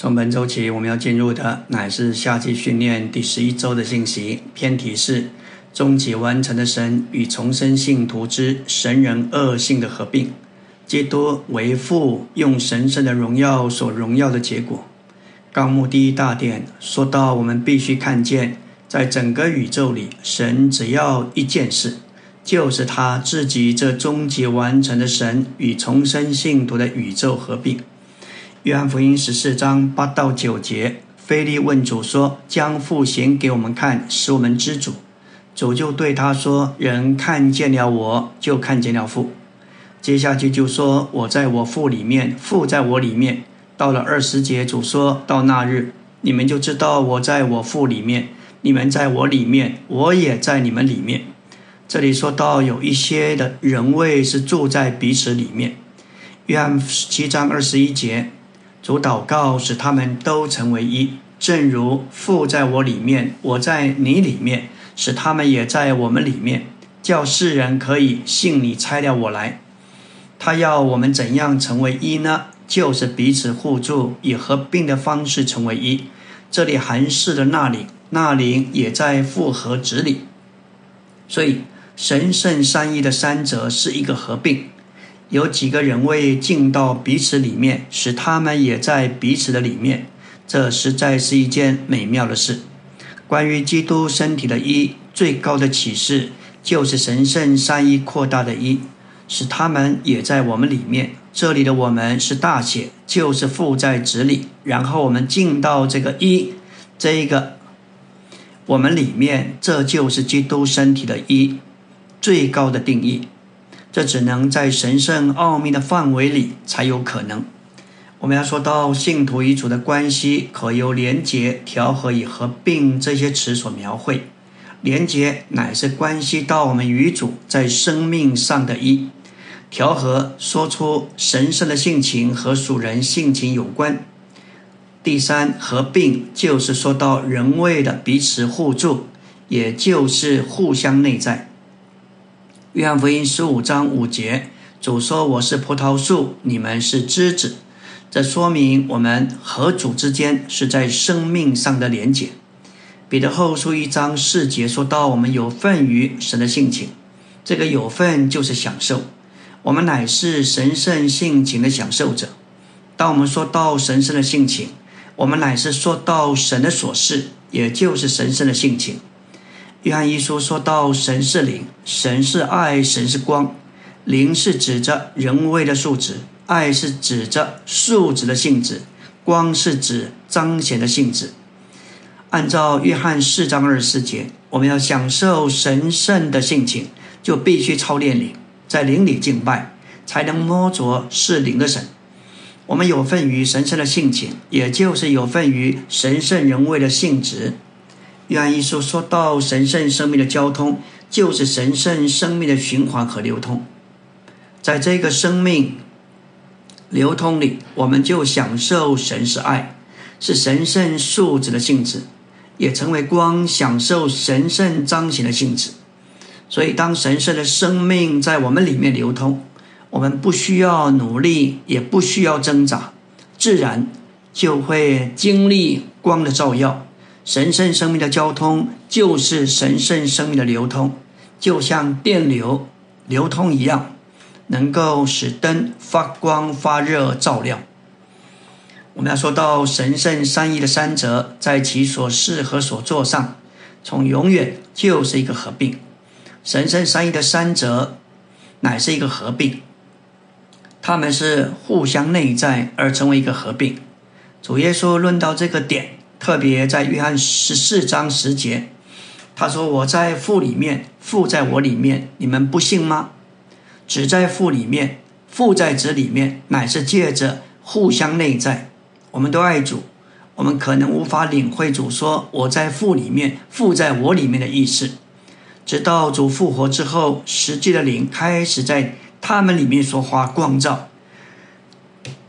从本周起，我们要进入的乃是夏季训练第十一周的信息。偏题是终极完成的神与重生信徒之神人恶性的合并。基督为父用神圣的荣耀所荣耀的结果。纲目第一大点说到，我们必须看见，在整个宇宙里，神只要一件事，就是他自己这终极完成的神与重生信徒的宇宙合并。约翰福音十四章八到九节，菲利问主说：“将父显给我们看，使我们知主。”主就对他说：“人看见了我，就看见了父。”接下去就说：“我在我父里面，父在我里面。”到了二十节，主说到那日，你们就知道我在我父里面，你们在我里面，我也在你们里面。这里说到有一些的人位是住在彼此里面。约翰七章二十一节。主祷告使他们都成为一，正如父在我里面，我在你里面，使他们也在我们里面，叫世人可以信你拆了我来。他要我们怎样成为一呢？就是彼此互助，以合并的方式成为一。这里含示的那里，那里也在复合子里。所以神圣三一的三者是一个合并。有几个人为进到彼此里面，使他们也在彼此的里面，这实在是一件美妙的事。关于基督身体的一最高的启示，就是神圣三一扩大的一，使他们也在我们里面。这里的我们是大写，就是父在子里，然后我们进到这个一，这一个我们里面，这就是基督身体的一最高的定义。这只能在神圣奥秘的范围里才有可能。我们要说到信徒与主的关系，可由连结、调和与合并这些词所描绘。连结乃是关系到我们与主在生命上的一；调和说出神圣的性情和属人性情有关。第三，合并就是说到人为的彼此互助，也就是互相内在。约翰福音十五章五节，主说：“我是葡萄树，你们是枝子。”这说明我们和主之间是在生命上的连结。彼得后书一章四节说到：“我们有份于神的性情。”这个有份就是享受，我们乃是神圣性情的享受者。当我们说到神圣的性情，我们乃是说到神的所事，也就是神圣的性情。约翰一书说到：“神是灵，神是爱，神是光。灵是指着人为的素质，爱是指着素质的性质，光是指彰显的性质。”按照约翰四章二十四节，我们要享受神圣的性情，就必须操练灵，在灵里敬拜，才能摸着是灵的神。我们有份于神圣的性情，也就是有份于神圣人为的性质。愿意说说到神圣生命的交通，就是神圣生命的循环和流通。在这个生命流通里，我们就享受神是爱，是神圣素质的性质，也成为光，享受神圣彰显的性质。所以，当神圣的生命在我们里面流通，我们不需要努力，也不需要挣扎，自然就会经历光的照耀。神圣生命的交通就是神圣生命的流通，就像电流流通一样，能够使灯发光发热照亮。我们要说到神圣三一的三者，在其所事和所做上，从永远就是一个合并。神圣三一的三者乃是一个合并，他们是互相内在而成为一个合并。主耶稣论到这个点。特别在约翰十四章十节，他说：“我在父里面，父在我里面，你们不信吗？只在父里面，父在子里面，乃是借着互相内在。我们都爱主，我们可能无法领会主说‘我在父里面，父在我里面’的意思。直到主复活之后，实际的灵开始在他们里面说话光照，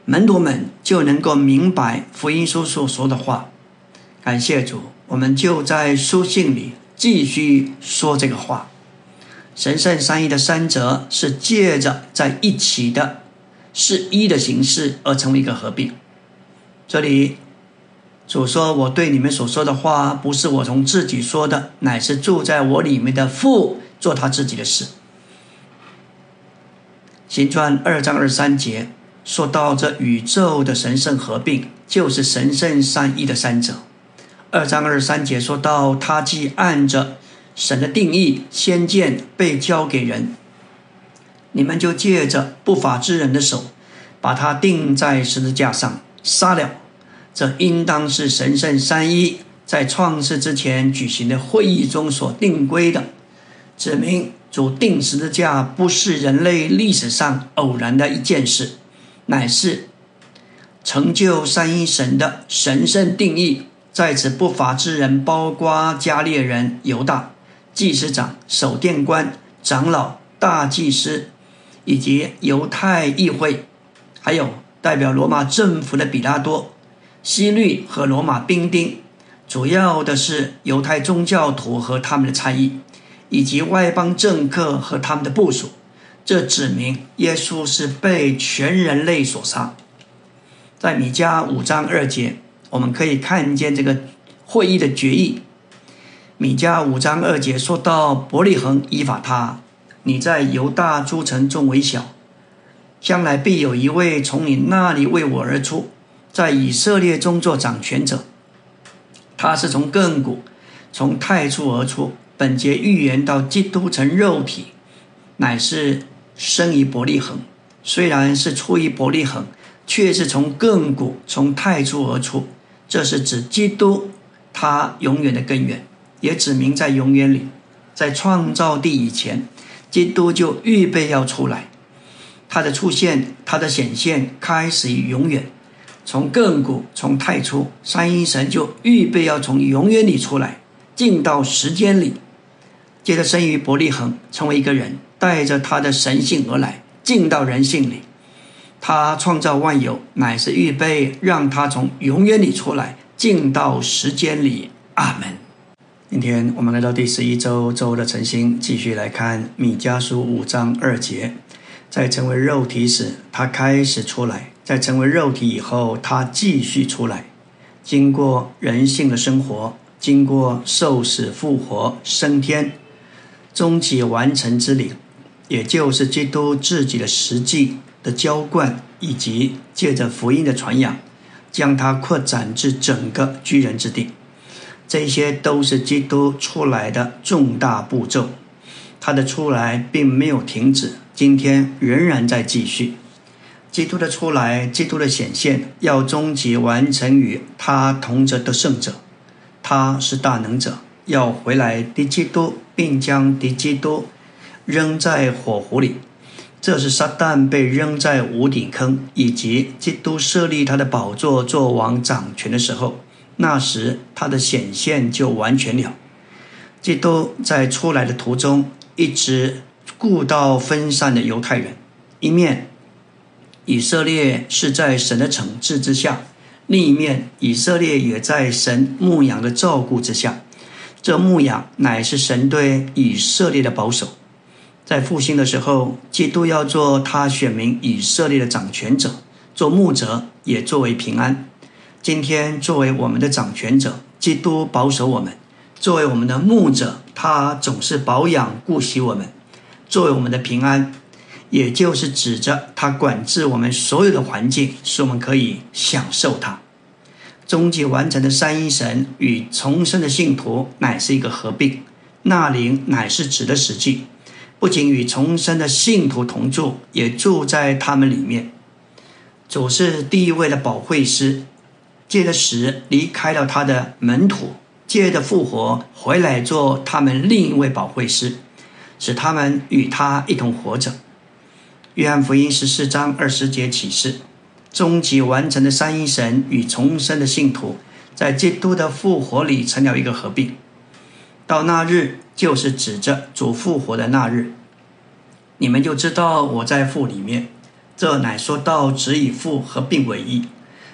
门徒们就能够明白福音书所说的话。”感谢主，我们就在书信里继续说这个话。神圣三一的三者是借着在一起的，是一的形式而成为一个合并。这里主说：“我对你们所说的话，不是我从自己说的，乃是住在我里面的父做他自己的事。”行传二章二三节说到这宇宙的神圣合并，就是神圣三一的三者。二章二十三节说到他既按着神的定义，先见被交给人，你们就借着不法之人的手，把他钉在十字架上杀了。这应当是神圣三一在创世之前举行的会议中所定规的，指明主定十字架不是人类历史上偶然的一件事，乃是成就三一神的神圣定义。在此不法之人，包括加列人犹大、祭司长、守殿官、长老、大祭司，以及犹太议会，还有代表罗马政府的比拉多。西律和罗马兵丁，主要的是犹太宗教徒和他们的参议，以及外邦政客和他们的部署。这指明耶稣是被全人类所杀。在米迦五章二节，我们可以看见这个会议的决议。米迦五章二节说到：“伯利恒依法他，你在犹大诸城中为小，将来必有一位从你那里为我而出。”在以色列中做掌权者，他是从亘古、从太初而出。本节预言到基督成肉体，乃是生于伯利恒。虽然是出于伯利恒，却是从亘古、从太初而出。这是指基督他永远的根源，也指明在永远里，在创造地以前，基督就预备要出来。他的出现，他的显现，开始于永远。从亘古，从太初，三一神就预备要从永远里出来，进到时间里，接着生于伯利恒，成为一个人，带着他的神性而来，进到人性里。他创造万有，乃是预备让他从永远里出来，进到时间里。阿门。今天我们来到第十一周周的晨星，继续来看米迦书五章二节，在成为肉体时，他开始出来。在成为肉体以后，他继续出来，经过人性的生活，经过受死、复活、升天，终极完成之礼，也就是基督自己的实际的浇灌，以及借着福音的传扬，将它扩展至整个居人之地。这些都是基督出来的重大步骤。他的出来并没有停止，今天仍然在继续。基督的出来，基督的显现，要终极完成于他同着的圣者。他是大能者，要回来敌基督，并将敌基督扔在火湖里。这是撒旦被扔在无底坑，以及基督设立他的宝座做王掌权的时候。那时他的显现就完全了。基督在出来的途中，一直顾到分散的犹太人，一面。以色列是在神的惩治之下，另一面以色列也在神牧羊的照顾之下。这牧羊乃是神对以色列的保守。在复兴的时候，基督要做他选民以色列的掌权者，做牧者也作为平安。今天作为我们的掌权者，基督保守我们；作为我们的牧者，他总是保养顾惜我们；作为我们的平安。也就是指着他管制我们所有的环境，使我们可以享受它。终极完成的三一神与重生的信徒乃是一个合并。那灵乃是指的实际，不仅与重生的信徒同住，也住在他们里面。主是第一位的保惠师，借着死离开了他的门徒，借着复活回来做他们另一位保惠师，使他们与他一同活着。约翰福音十四章二十节启示，终极完成的三一神与重生的信徒，在基督的复活里成了一个合并。到那日，就是指着主复活的那日，你们就知道我在父里面。这乃说到子与父合并为一。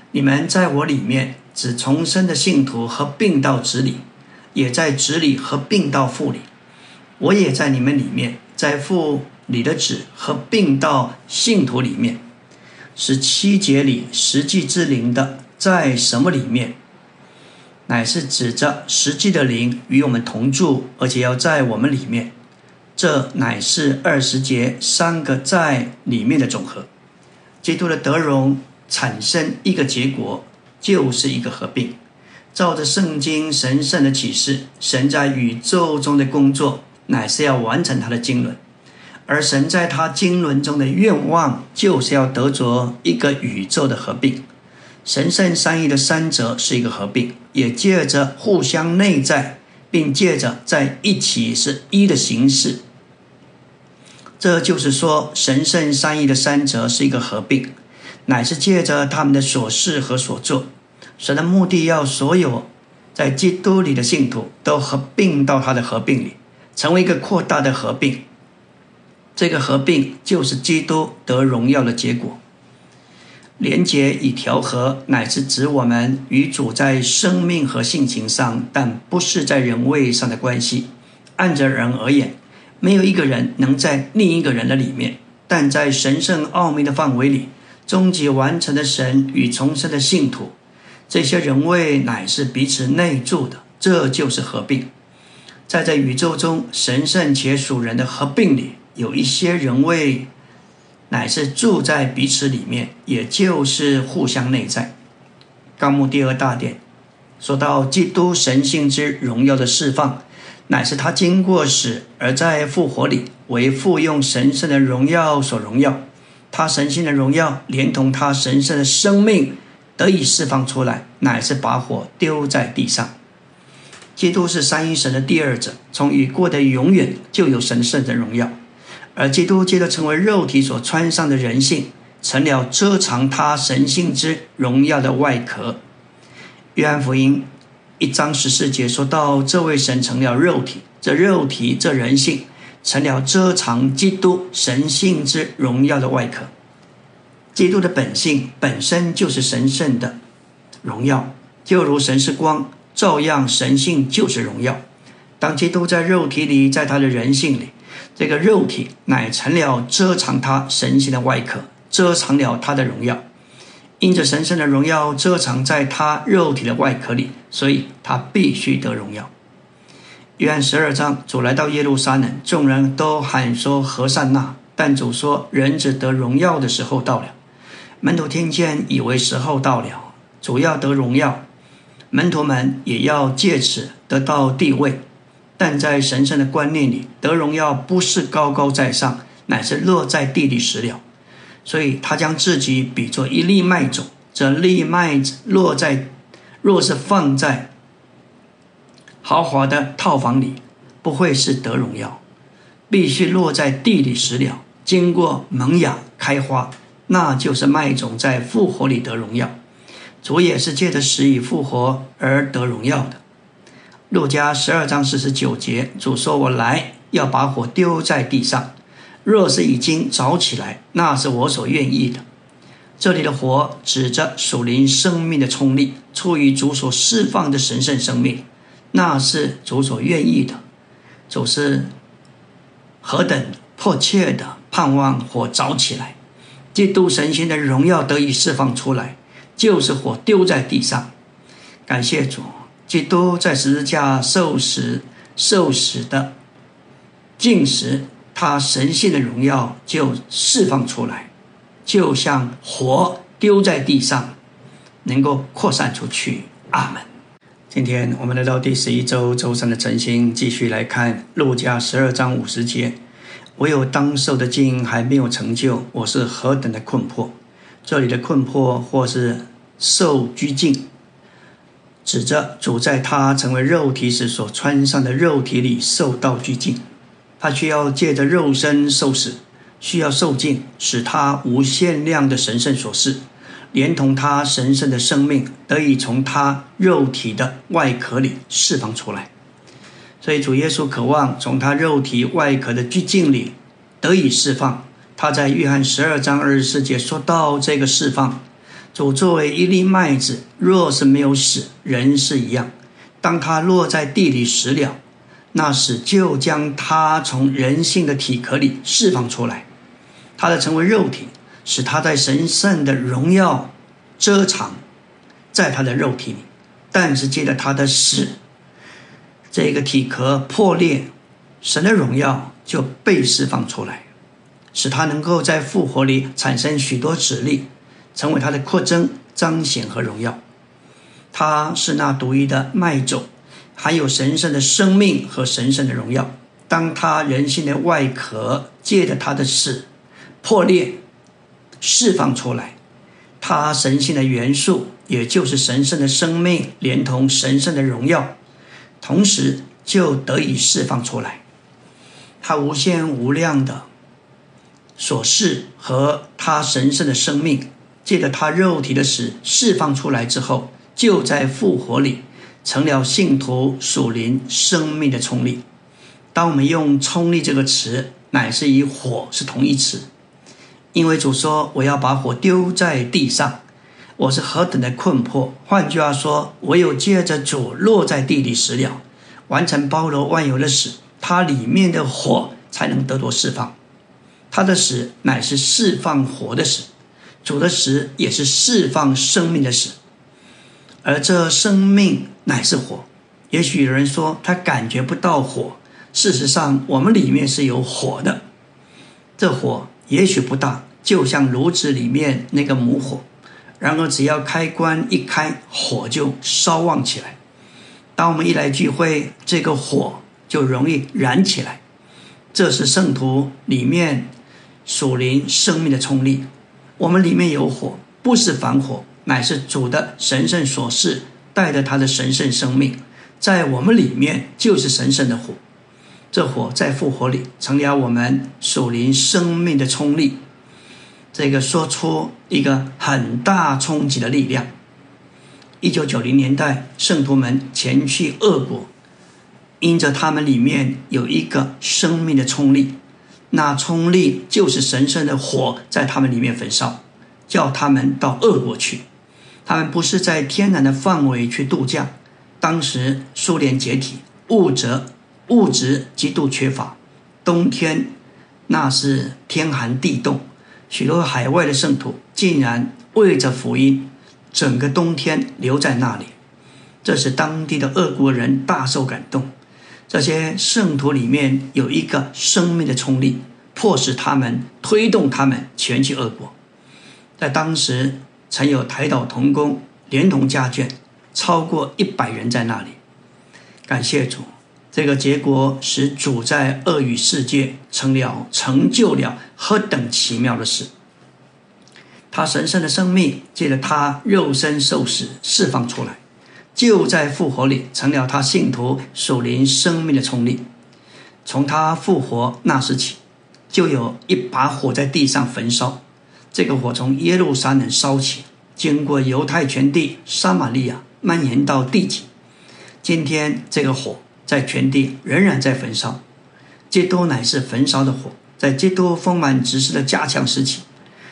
你们在我里面，指重生的信徒合并到子里，也在子里合并到父里。我也在你们里面，在父。里的子合并到信徒里面，十七节里实际之灵的在什么里面？乃是指着实际的灵与我们同住，而且要在我们里面。这乃是二十节三个在里面的总和。基督的德容产生一个结果，就是一个合并。照着圣经神圣的启示，神在宇宙中的工作，乃是要完成他的经纶。而神在他经纶中的愿望，就是要得着一个宇宙的合并。神圣三一的三者是一个合并，也借着互相内在，并借着在一起是一的形式。这就是说，神圣三一的三者是一个合并，乃是借着他们的所事和所做，神的目的要所有在基督里的信徒都合并到他的合并里，成为一个扩大的合并。这个合并就是基督得荣耀的结果。连结与调和，乃是指我们与主在生命和性情上，但不是在人位上的关系。按着人而言，没有一个人能在另一个人的里面，但在神圣奥秘的范围里，终极完成的神与重生的信徒，这些人位乃是彼此内住的，这就是合并。在这宇宙中神圣且属人的合并里。有一些人位乃是住在彼此里面，也就是互相内在。纲目第二大点说到基督神性之荣耀的释放，乃是他经过死而在复活里为复用神圣的荣耀所荣耀。他神性的荣耀连同他神圣的生命得以释放出来，乃是把火丢在地上。基督是三一神的第二者，从已过的永远就有神圣的荣耀。而基督借着成为肉体所穿上的人性，成了遮藏他神性之荣耀的外壳。约翰福音一章十四节说到，这位神成了肉体，这肉体这人性成了遮藏基督神性之荣耀的外壳。基督的本性本身就是神圣的荣耀，就如神是光，照样神性就是荣耀。当基督在肉体里，在他的人性里。这个肉体乃成了遮藏他神性的外壳，遮藏了他的荣耀。因着神圣的荣耀遮藏在他肉体的外壳里，所以他必须得荣耀。约翰十二章，主来到耶路撒冷，众人都喊说何善那，但主说人子得荣耀的时候到了。门徒听见，以为时候到了，主要得荣耀，门徒们也要借此得到地位。但在神圣的观念里，得荣耀不是高高在上，乃是落在地里死了。所以他将自己比作一粒麦种，这粒麦子落在，若是放在豪华的套房里，不会是得荣耀，必须落在地里死了，经过萌芽开花，那就是麦种在复活里得荣耀。主也是借着死与复活而得荣耀的。路加十二章四十九节，主说：“我来要把火丢在地上，若是已经着起来，那是我所愿意的。”这里的火指着属灵生命的冲力，出于主所释放的神圣生命，那是主所愿意的。主是何等迫切的盼望火着起来，基督神仙的荣耀得以释放出来，就是火丢在地上。感谢主。基督在十字架受死，受死的进时，他神性的荣耀就释放出来，就像火丢在地上，能够扩散出去。阿门。今天我们来到第十一周周三的晨星，继续来看路加十二章五十节：唯有当受的经还没有成就，我是何等的困迫。这里的困迫，或是受拘禁。指着主在他成为肉体时所穿上的肉体里受到拘禁，他需要借着肉身受死，需要受尽，使他无限量的神圣所示，连同他神圣的生命得以从他肉体的外壳里释放出来。所以主耶稣渴望从他肉体外壳的拘禁里得以释放。他在约翰十二章二十四节说到这个释放。主作为一粒麦子，若是没有死，人是一样。当他落在地里死了，那时就将他从人性的体壳里释放出来，他的成为肉体，使他在神圣的荣耀遮藏在他的肉体里。但是借着他的死，这个体壳破裂，神的荣耀就被释放出来，使他能够在复活里产生许多指力，成为他的扩增、彰显和荣耀。他是那独一的麦种，含有神圣的生命和神圣的荣耀。当他人性的外壳借着他的死破裂、释放出来，他神性的元素，也就是神圣的生命，连同神圣的荣耀，同时就得以释放出来。他无限无量的所示和他神圣的生命，借着他肉体的死释放出来之后，就在复活里成了信徒属灵生命的冲力。当我们用“冲力”这个词，乃是与火是同义词，因为主说：“我要把火丢在地上。”我是何等的困迫！换句话说，唯有借着主落在地里死了，完成包罗万有的死，它里面的火才能得到释放。他的死乃是释放火的死，主的死也是释放生命的死，而这生命乃是火。也许有人说他感觉不到火。事实上，我们里面是有火的，这火也许不大，就像炉子里面那个母火。然而，只要开关一开，火就烧旺起来。当我们一来聚会，这个火就容易燃起来。这是圣徒里面属灵生命的冲力。我们里面有火，不是凡火，乃是主的神圣所示，带着他的神圣生命，在我们里面就是神圣的火。这火在复活里成了我们属灵生命的冲力，这个说出一个很大冲击的力量。一九九零年代，圣徒们前去俄国，因着他们里面有一个生命的冲力，那冲力就是神圣的火在他们里面焚烧，叫他们到俄国去。他们不是在天然的范围去度假，当时苏联解体，物质。物质极度缺乏，冬天那是天寒地冻，许多海外的圣徒竟然为着福音，整个冬天留在那里，这使当地的俄国人大受感动。这些圣徒里面有一个生命的冲力，迫使他们推动他们前去俄国。在当时，曾有台岛童工连同家眷超过一百人在那里。感谢主。这个结果使主在恶语世界成了成就了何等奇妙的事！他神圣的生命借着他肉身受死释放出来，就在复活里成了他信徒属灵生命的冲力。从他复活那时起，就有一把火在地上焚烧。这个火从耶路撒冷烧起，经过犹太全地、撒玛利亚，蔓延到地极。今天这个火。在全地仍然在焚烧，基督乃是焚烧的火。在基督丰满执事的加强时期，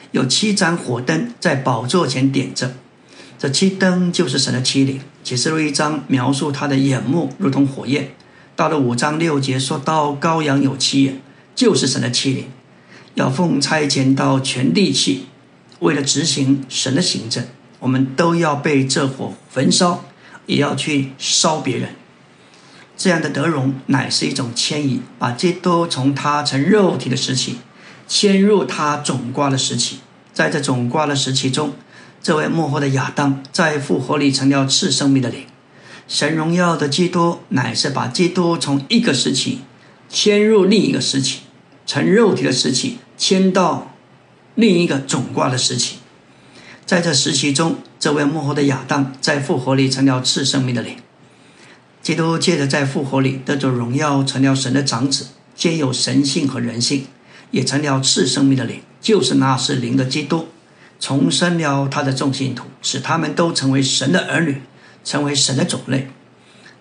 有七盏火灯在宝座前点着，这七灯就是神的七灵。启示录一章描述他的眼目如同火焰，到了五章六节说到羔羊有七眼，就是神的七灵，要奉差遣到全地去，为了执行神的行政，我们都要被这火焚烧，也要去烧别人。这样的德容乃是一种迁移，把基督从他成肉体的时期迁入他总瓜的时期。在这总瓜的时期中，这位幕后的亚当在复活里成了次生命的灵。神荣耀的基督乃是把基督从一个时期迁入另一个时期，成肉体的时期迁到另一个总瓜的时期。在这时期中，这位幕后的亚当在复活里成了次生命的灵。基督借着在复活里得着荣耀，成了神的长子，兼有神性和人性，也成了次生命的灵，就是那是灵的基督，重生了他的众信徒，使他们都成为神的儿女，成为神的种类。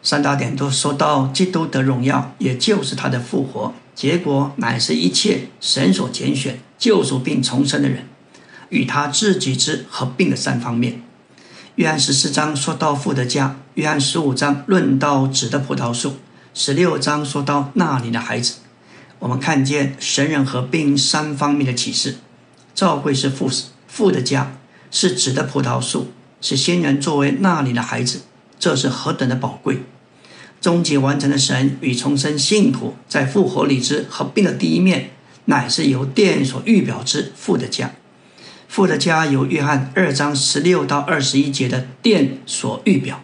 三大点都说到基督的荣耀，也就是他的复活，结果乃是一切神所拣选、救赎并重生的人，与他自己之合并的三方面。约翰十四章说到父的家，约翰十五章论到子的葡萄树，十六章说到那里的孩子。我们看见神人合并三方面的启示。教会是父父的家，是指的葡萄树，是先人作为那里的孩子。这是何等的宝贵！终极完成的神与重生信徒在复活里之合并的第一面，乃是由殿所预表之父的家。父的家由约翰二章十六到二十一节的殿所预表。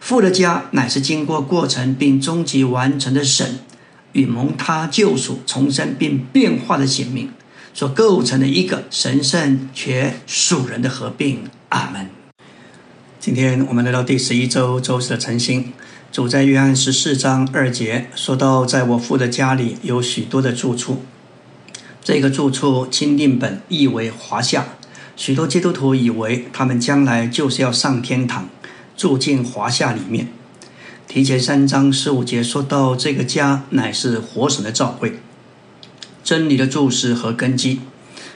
父的家乃是经过过程并终极完成的神与蒙他救赎、重生并变化的显明所构成的一个神圣且属人的合并。阿门。今天我们来到第十一周周四的晨星。主在约翰十四章二节说到：“在我父的家里有许多的住处。”这个住处钦定本译为华夏。许多基督徒以为他们将来就是要上天堂，住进华夏里面。提前三章十五节说到：“这个家乃是活神的召会，真理的注释和根基。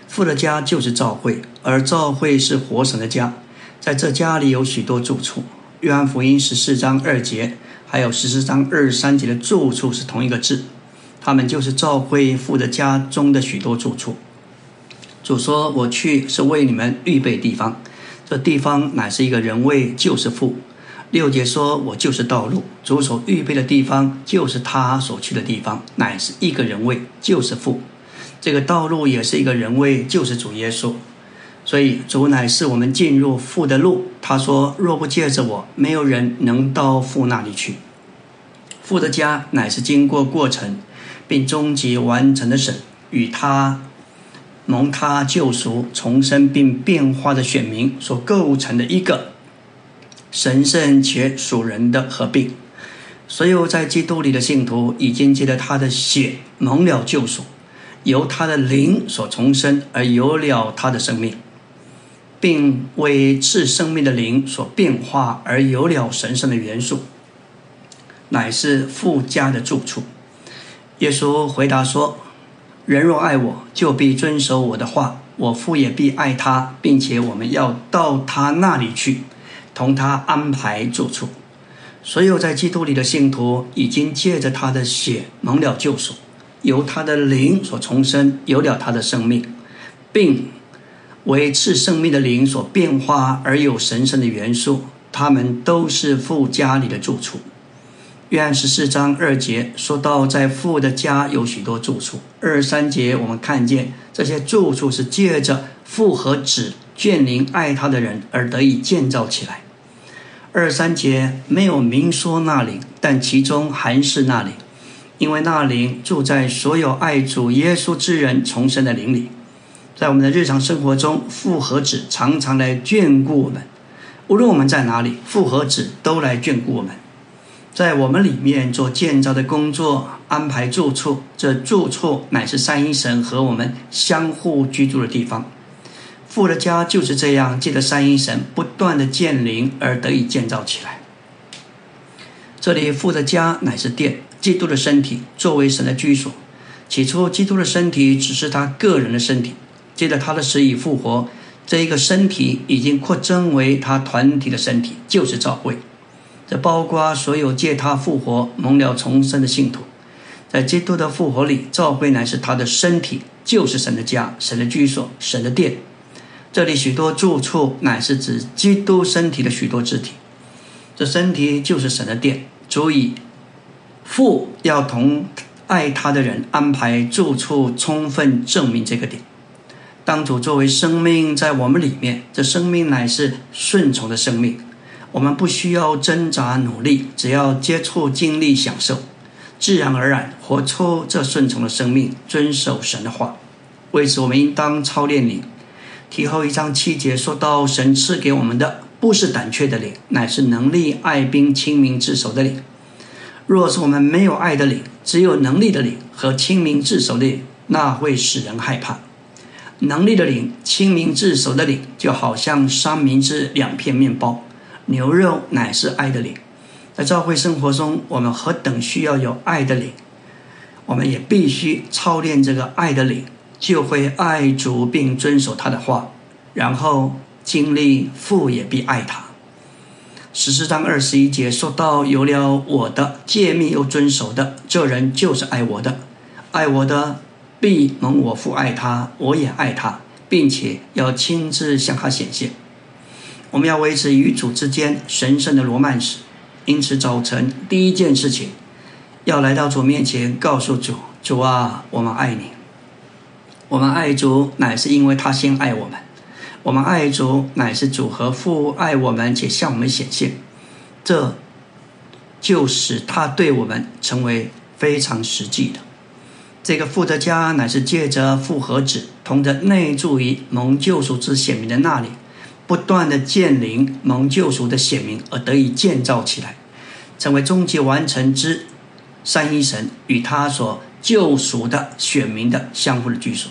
父的家就是教会，而教会是活神的家。在这家里有许多住处。”约翰福音十四章二节。还有十四章二十三节的住处是同一个字，他们就是赵会父的家中的许多住处。主说：“我去是为你们预备地方，这地方乃是一个人位，就是父。”六节说：“我就是道路。”主所预备的地方就是他所去的地方，乃是一个人位，就是父。这个道路也是一个人位，就是主耶稣。所以主乃是我们进入父的路。他说：“若不借着我，没有人能到父那里去。”父的家乃是经过过程并终极完成的神与他蒙他救赎、重生并变化的选民所构成的一个神圣且属人的合并。所有在基督里的信徒已经借着他的血蒙了救赎，由他的灵所重生，而有了他的生命。并为赐生命的灵所变化，而有了神圣的元素，乃是附加的住处。耶稣回答说：“人若爱我，就必遵守我的话；我父也必爱他，并且我们要到他那里去，同他安排住处。所有在基督里的信徒，已经借着他的血蒙了救赎，由他的灵所重生，有了他的生命，并。”为赐生命的灵所变化而有神圣的元素，他们都是父家里的住处。约翰十四章二节说到，在父的家有许多住处。二三节我们看见这些住处是借着父和子眷灵爱他的人而得以建造起来。二三节没有明说那里，但其中还是那里，因为那里住在所有爱主耶稣之人重生的灵里。在我们的日常生活中，复合子常常来眷顾我们。无论我们在哪里，复合子都来眷顾我们，在我们里面做建造的工作，安排住处。这住处乃是三一神和我们相互居住的地方。父的家就是这样，借着三一神不断的建灵而得以建造起来。这里父的家乃是殿，基督的身体作为神的居所。起初，基督的身体只是他个人的身体。接着他的死与复活，这一个身体已经扩增为他团体的身体，就是教会。这包括所有借他复活蒙了重生的信徒。在基督的复活里，教会乃是他的身体，就是神的家、神的居所、神的殿。这里许多住处乃是指基督身体的许多肢体。这身体就是神的殿，足以父要同爱他的人安排住处，充分证明这个点。当主作为生命在我们里面，这生命乃是顺从的生命。我们不需要挣扎努力，只要接触、经历、享受，自然而然活出这顺从的生命，遵守神的话。为此，我们应当操练灵。提后一章七节说到，神赐给我们的不是胆怯的灵，乃是能力、爱兵、亲民、自守的灵。若是我们没有爱的灵，只有能力的灵和亲民自守的灵，那会使人害怕。能力的灵，亲民自守的灵，就好像三明治两片面包。牛肉乃是爱的灵。在教会生活中，我们何等需要有爱的灵，我们也必须操练这个爱的灵，就会爱主并遵守他的话，然后经历父也必爱他。十四章二十一节说到：“有了我的诫命又遵守的，这人就是爱我的，爱我的。”必蒙我父爱他，我也爱他，并且要亲自向他显现。我们要维持与主之间神圣的罗曼史，因此早晨第一件事情，要来到主面前，告诉主：主啊，我们爱你。我们爱主，乃是因为他先爱我们。我们爱主，乃是主和父爱我们，且向我们显现。这就使他对我们成为非常实际的。这个父的家，乃是借着复合子同着内住于蒙救赎之显明的那里，不断的建灵蒙救赎的显明而得以建造起来，成为终极完成之三一神与他所救赎的选民的相互的居所。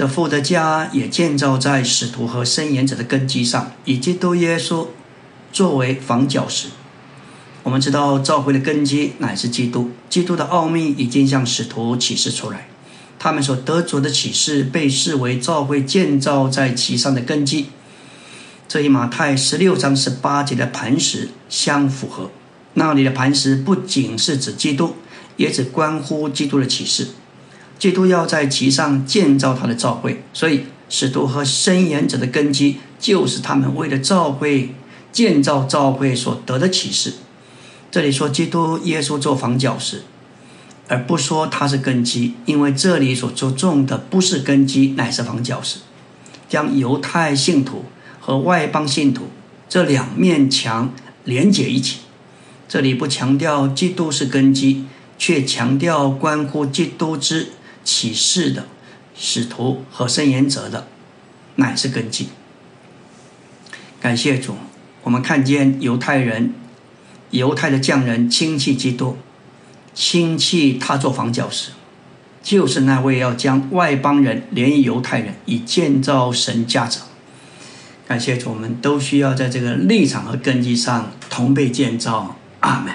这父的家也建造在使徒和圣言者的根基上，以基督耶稣作为房角石。我们知道，教会的根基乃是基督。基督的奥秘已经向使徒启示出来，他们所得着的启示被视为教会建造在其上的根基。这与马太十六章十八节的磐石相符合。那里的磐石不仅是指基督，也指关乎基督的启示。基督要在其上建造他的教会，所以使徒和申言者的根基就是他们为了教会建造教会所得的启示。这里说基督耶稣做房角石，而不说他是根基，因为这里所着重的不是根基，乃是房角石，将犹太信徒和外邦信徒这两面墙连接一起。这里不强调基督是根基，却强调关乎基督之。启示的使徒和圣言者的乃是根基。感谢主，我们看见犹太人、犹太的匠人亲戚基督，亲戚他做房角石，就是那位要将外邦人连于犹太人，以建造神家者。感谢主，我们都需要在这个立场和根基上同被建造。阿门。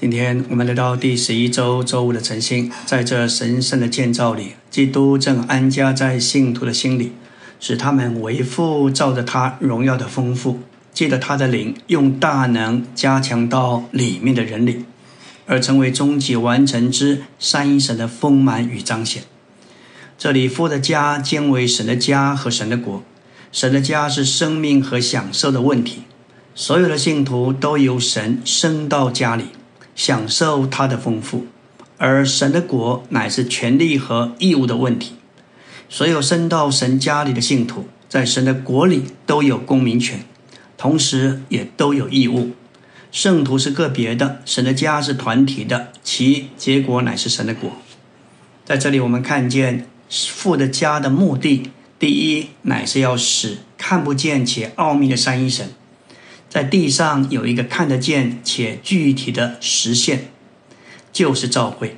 今天我们来到第十一周周五的晨星，在这神圣的建造里，基督正安家在信徒的心里，使他们为父照着他荣耀的丰富，借着他的灵，用大能加强到里面的人里，而成为终极完成之三一神的丰满与彰显。这里父的家兼为神的家和神的国，神的家是生命和享受的问题，所有的信徒都由神升到家里。享受它的丰富，而神的国乃是权利和义务的问题。所有生到神家里的信徒，在神的国里都有公民权，同时也都有义务。圣徒是个别的，神的家是团体的，其结果乃是神的国。在这里，我们看见父的家的目的，第一乃是要使看不见且奥秘的三一神。在地上有一个看得见且具体的实现，就是召会。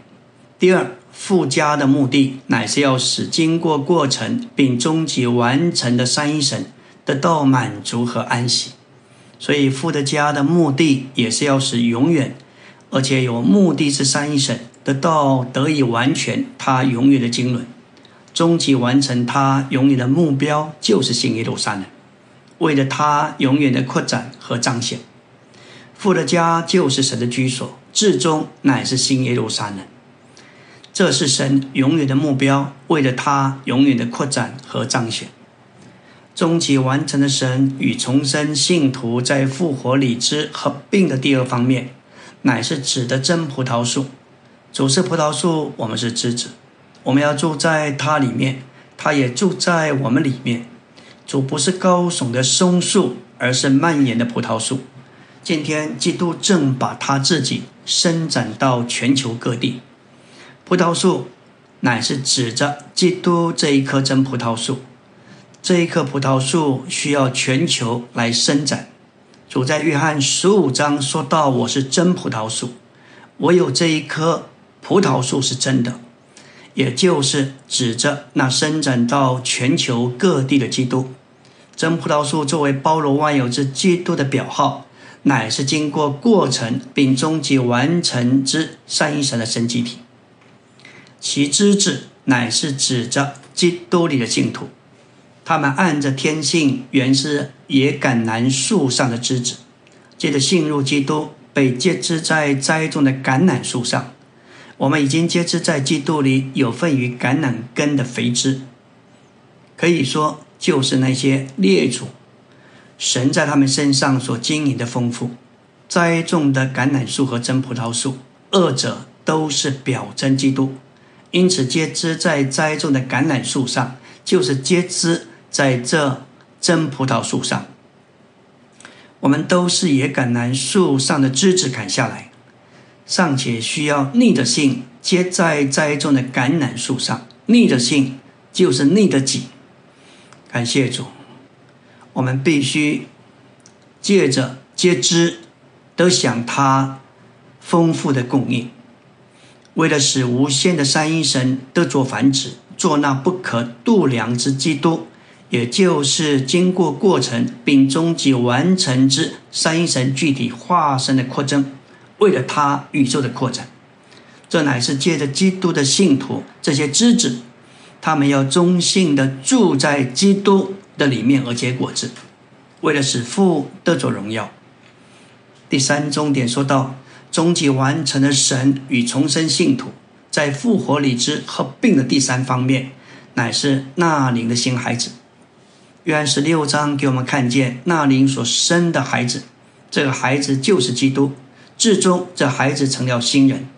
第二，附加的目的乃是要使经过过程并终极完成的三一神得到满足和安息。所以，父的家的目的也是要使永远而且有目的之三一神得到得以完全他永远的经纶，终极完成他永远的目标就是新耶路撒冷。为了他永远的扩展和彰显，父的家就是神的居所，至终乃是新耶路撒冷。这是神永远的目标，为了他永远的扩展和彰显。终极完成的神与重生信徒在复活里之合并的第二方面，乃是指的真葡萄树。主是葡萄树，我们是枝子，我们要住在它里面，它也住在我们里面。主不是高耸的松树，而是蔓延的葡萄树。今天，基督正把他自己伸展到全球各地。葡萄树乃是指着基督这一棵真葡萄树。这一棵葡萄树需要全球来伸展。主在约翰十五章说到：“我是真葡萄树，我有这一棵葡萄树是真的。”也就是指着那伸展到全球各地的基督，真葡萄树作为包罗万有之基督的表号，乃是经过过程并终极完成之三一神的神机体。其枝子乃是指着基督里的净土，他们按着天性原是野橄榄树上的枝子，借着信入基督，被接枝在栽种的橄榄树上。我们已经接知，在基督里有份于橄榄根的肥枝，可以说就是那些列祖神在他们身上所经营的丰富。栽种的橄榄树和真葡萄树，二者都是表征基督。因此，接枝在栽种的橄榄树上，就是接枝在这真葡萄树上。我们都是野橄榄树上的枝子砍下来，尚且需要逆着性接在栽种的橄榄树上。逆着性就是逆着己。感谢主，我们必须借着接枝。都想他丰富的供应，为了使无限的三一神得做繁殖，做那不可度量之基督，也就是经过过程并终极完成之三一神具体化身的扩增，为了他宇宙的扩展，这乃是借着基督的信徒这些知子，他们要忠信的住在基督的里面而结果子，为了使父得着荣耀。第三重点说到，终极完成的神与重生信徒在复活里之合并的第三方面，乃是纳灵的新孩子。约翰十六章给我们看见纳灵所生的孩子，这个孩子就是基督。至终，这孩子成了新人。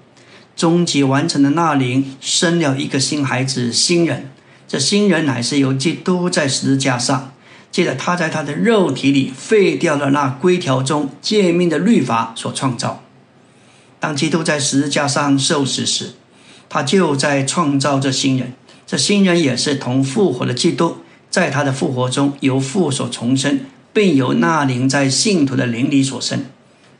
终极完成的那灵生了一个新孩子，新人。这新人乃是由基督在十字架上。借着他在他的肉体里废掉了那规条中诫命的律法所创造。当基督在十字架上受死时，他就在创造这新人。这新人也是同复活的基督，在他的复活中由父所重生，并由那灵在信徒的灵里所生。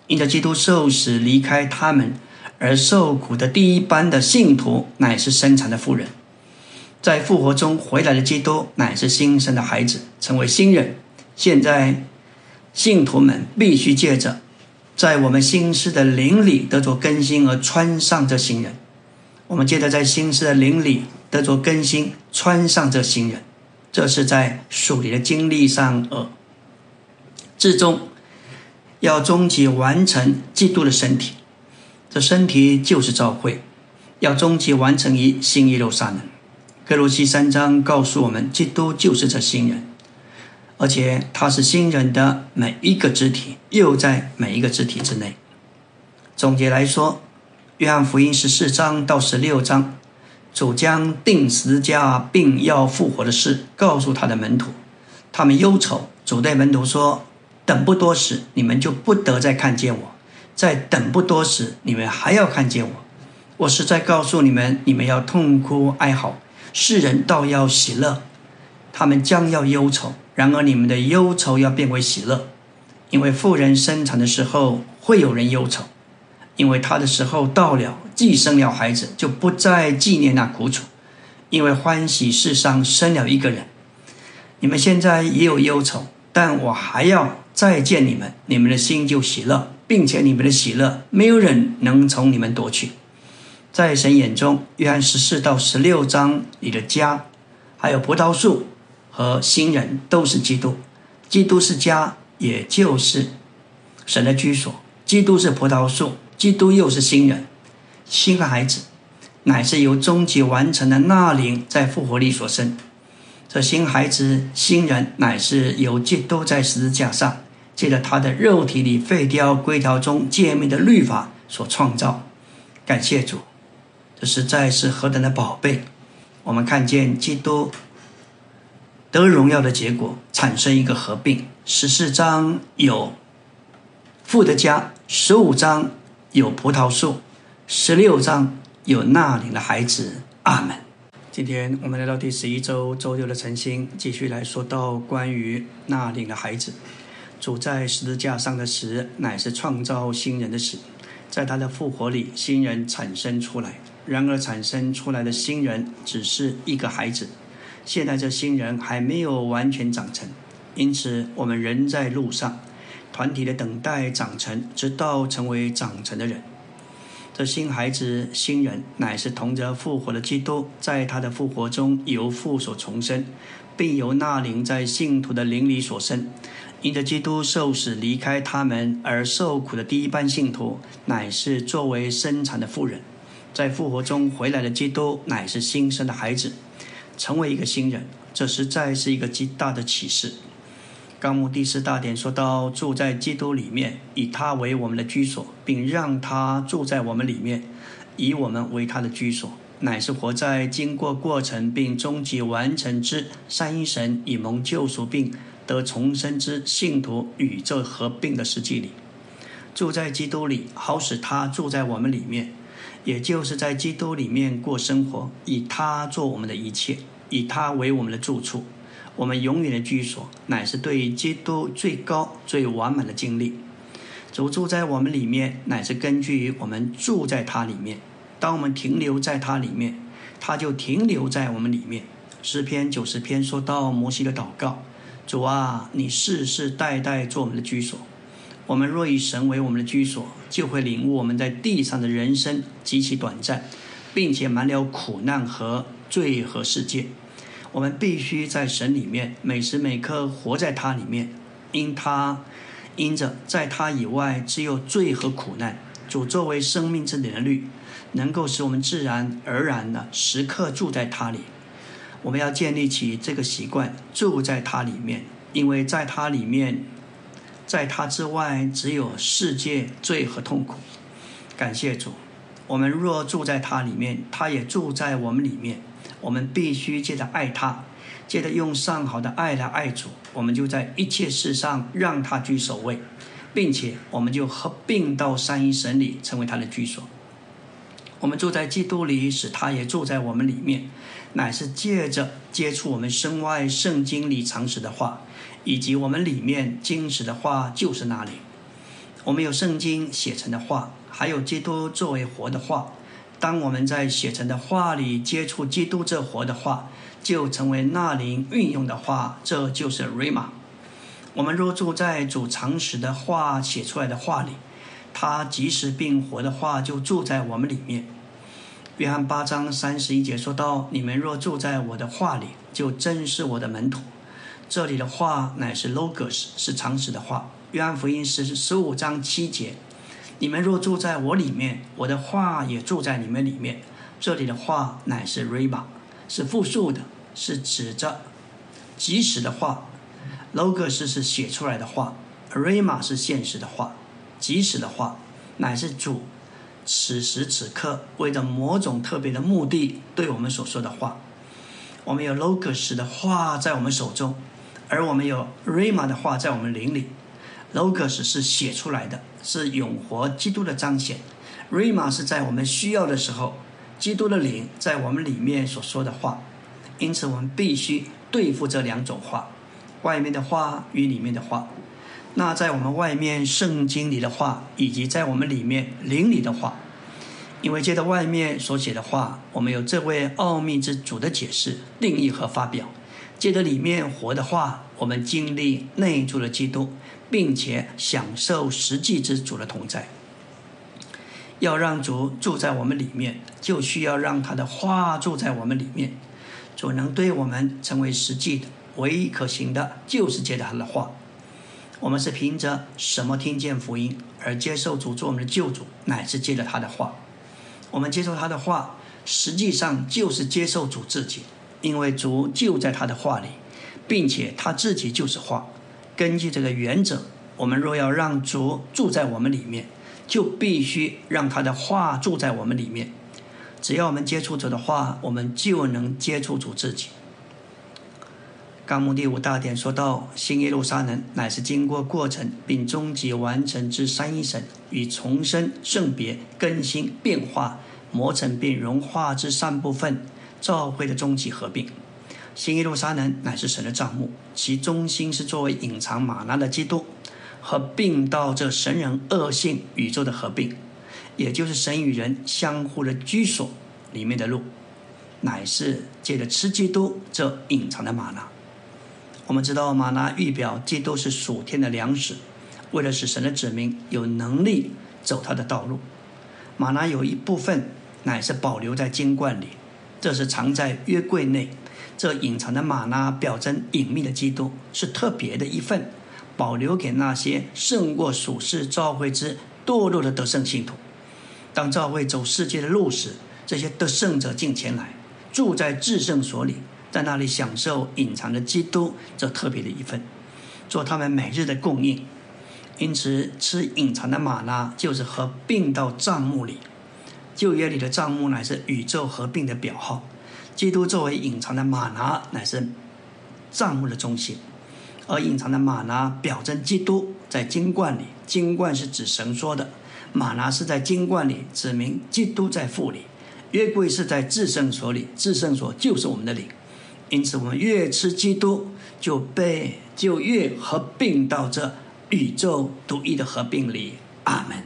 因着基督受死离开他们而受苦的第一班的信徒，乃是生产的妇人。在复活中回来的基督乃是新生的孩子，成为新人。现在信徒们必须借着在我们新师的灵里得着更新而穿上这新人。我们接着在新师的灵里得着更新，穿上这新人。这是在属灵的经历上而至终要终极完成基督的身体。这身体就是召会，要终极完成于新耶路撒冷。格罗西三章告诉我们，基督就是这新人，而且他是新人的每一个肢体，又在每一个肢体之内。总结来说，约翰福音十四章到十六章，主将定十架并要复活的事告诉他的门徒，他们忧愁。主对门徒说：“等不多时，你们就不得再看见我；在等不多时，你们还要看见我。我是在告诉你们，你们要痛哭哀嚎。”世人倒要喜乐，他们将要忧愁。然而你们的忧愁要变为喜乐，因为富人生产的时候会有人忧愁，因为他的时候到了，既生了孩子，就不再纪念那苦楚，因为欢喜世上生了一个人。你们现在也有忧愁，但我还要再见你们，你们的心就喜乐，并且你们的喜乐没有人能从你们夺去。在神眼中，约翰十四到十六章里的家，还有葡萄树和新人都是基督。基督是家，也就是神的居所。基督是葡萄树，基督又是新人。新孩子乃是由终极完成的那灵在复活里所生。这新孩子、新人乃是由基督在十字架上借着他的肉体里废掉规条中诫命的律法所创造。感谢主。这实在是何等的宝贝！我们看见基督得荣耀的结果，产生一个合并。十四章有富的家，十五章有葡萄树，十六章有那里的孩子。阿门。今天我们来到第十一周周六的晨星，继续来说到关于那里的孩子。主在十字架上的死，乃是创造新人的死，在他的复活里，新人产生出来。然而，产生出来的新人只是一个孩子。现在这新人还没有完全长成，因此我们仍在路上，团体的等待长成，直到成为长成的人。这新孩子、新人乃是同着复活的基督，在他的复活中由父所重生，并由那灵在信徒的灵里所生。因着基督受死离开他们而受苦的第一班信徒，乃是作为生产的妇人。在复活中回来的基督乃是新生的孩子，成为一个新人，这实在是一个极大的启示。纲目第四大点说到，住在基督里面，以他为我们的居所，并让他住在我们里面，以我们为他的居所，乃是活在经过过程并终极完成之三一神以蒙救赎并得重生之信徒宇宙合并的实际里。住在基督里，好使他住在我们里面，也就是在基督里面过生活，以他做我们的一切，以他为我们的住处。我们永远的居所，乃是对基督最高、最完满的经历。主住在我们里面，乃是根据于我们住在他里面。当我们停留在他里面，他就停留在我们里面。诗篇九十篇说到摩西的祷告：“主啊，你世世代代做我们的居所。”我们若以神为我们的居所，就会领悟我们在地上的人生极其短暂，并且满了苦难和罪和世界。我们必须在神里面每时每刻活在他里面，因他因着在他以外只有罪和苦难。主作为生命之年律，能够使我们自然而然的时刻住在他里。我们要建立起这个习惯，住在他里面，因为在他里面。在他之外，只有世界罪和痛苦。感谢主，我们若住在他里面，他也住在我们里面。我们必须借着爱他，借着用上好的爱来爱主，我们就在一切事上让他居首位，并且我们就合并到三一神里，成为他的居所。我们住在基督里，使他也住在我们里面，乃是借着接触我们身外圣经里常识的话。以及我们里面经史的话就是那里，我们有圣经写成的话，还有基督作为活的话。当我们在写成的话里接触基督这活的话，就成为那灵运用的话，这就是 rima。我们若住在主常识的话写出来的话里，他即时并活的话就住在我们里面。约翰八章三十一节说到：“你们若住在我的话里，就真是我的门徒。”这里的话乃是 logos，是常识的话。约翰福音十十五章七节：“你们若住在我里面，我的话也住在你们里面。”这里的话乃是 rima，是复数的，是指着即时的话。logos 是写出来的话，rima 是现实的话，即时的话乃是主此时此刻为着某种特别的目的对我们所说的话。我们有 logos 的话在我们手中。而我们有 Rima 的话在我们灵里，Logos 是写出来的，是永活基督的彰显。Rima 是在我们需要的时候，基督的灵在我们里面所说的话。因此，我们必须对付这两种话：外面的话与里面的话。那在我们外面圣经里的话，以及在我们里面灵里的话，因为借着外面所写的话，我们有这位奥秘之主的解释、定义和发表。借着里面活的话，我们经历内住的基督，并且享受实际之主的同在。要让主住在我们里面，就需要让他的话住在我们里面。主能对我们成为实际的，唯一可行的，就是借着他的话。我们是凭着什么听见福音而接受主做我们的救主，乃是借着他的话。我们接受他的话，实际上就是接受主自己。因为主就在他的话里，并且他自己就是话。根据这个原则，我们若要让主住在我们里面，就必须让他的话住在我们里面。只要我们接触主的话，我们就能接触主自己。纲目第五大点说到，新耶路撒冷乃是经过过程并终极完成之三一神与重生、圣别、更新、变化、磨成并融化之三部分。教会的终极合并，新耶路撒冷乃是神的帐幕，其中心是作为隐藏玛拉的基督，合并到这神人恶性宇宙的合并，也就是神与人相互的居所里面的路，乃是借着吃基督这隐藏的玛拉。我们知道玛纳预表基督是属天的粮食，为了使神的子民有能力走他的道路，玛纳有一部分乃是保留在金罐里。这是藏在约柜内，这隐藏的玛纳表征隐秘的基督，是特别的一份，保留给那些胜过属世召会之堕落的得胜信徒。当召会走世界的路时，这些得胜者进前来，住在至圣所里，在那里享受隐藏的基督这特别的一份。做他们每日的供应。因此，吃隐藏的玛纳就是合并到账目里。旧约里的账目乃是宇宙合并的表号，基督作为隐藏的玛拿乃是账目的中心，而隐藏的玛拿表征基督在金冠里。金冠是指神说的，玛拿是在金冠里指明基督在父里。约柜是在至圣所里，至圣所就是我们的灵。因此，我们越吃基督，就被就越合并到这宇宙独一的合并里。阿门。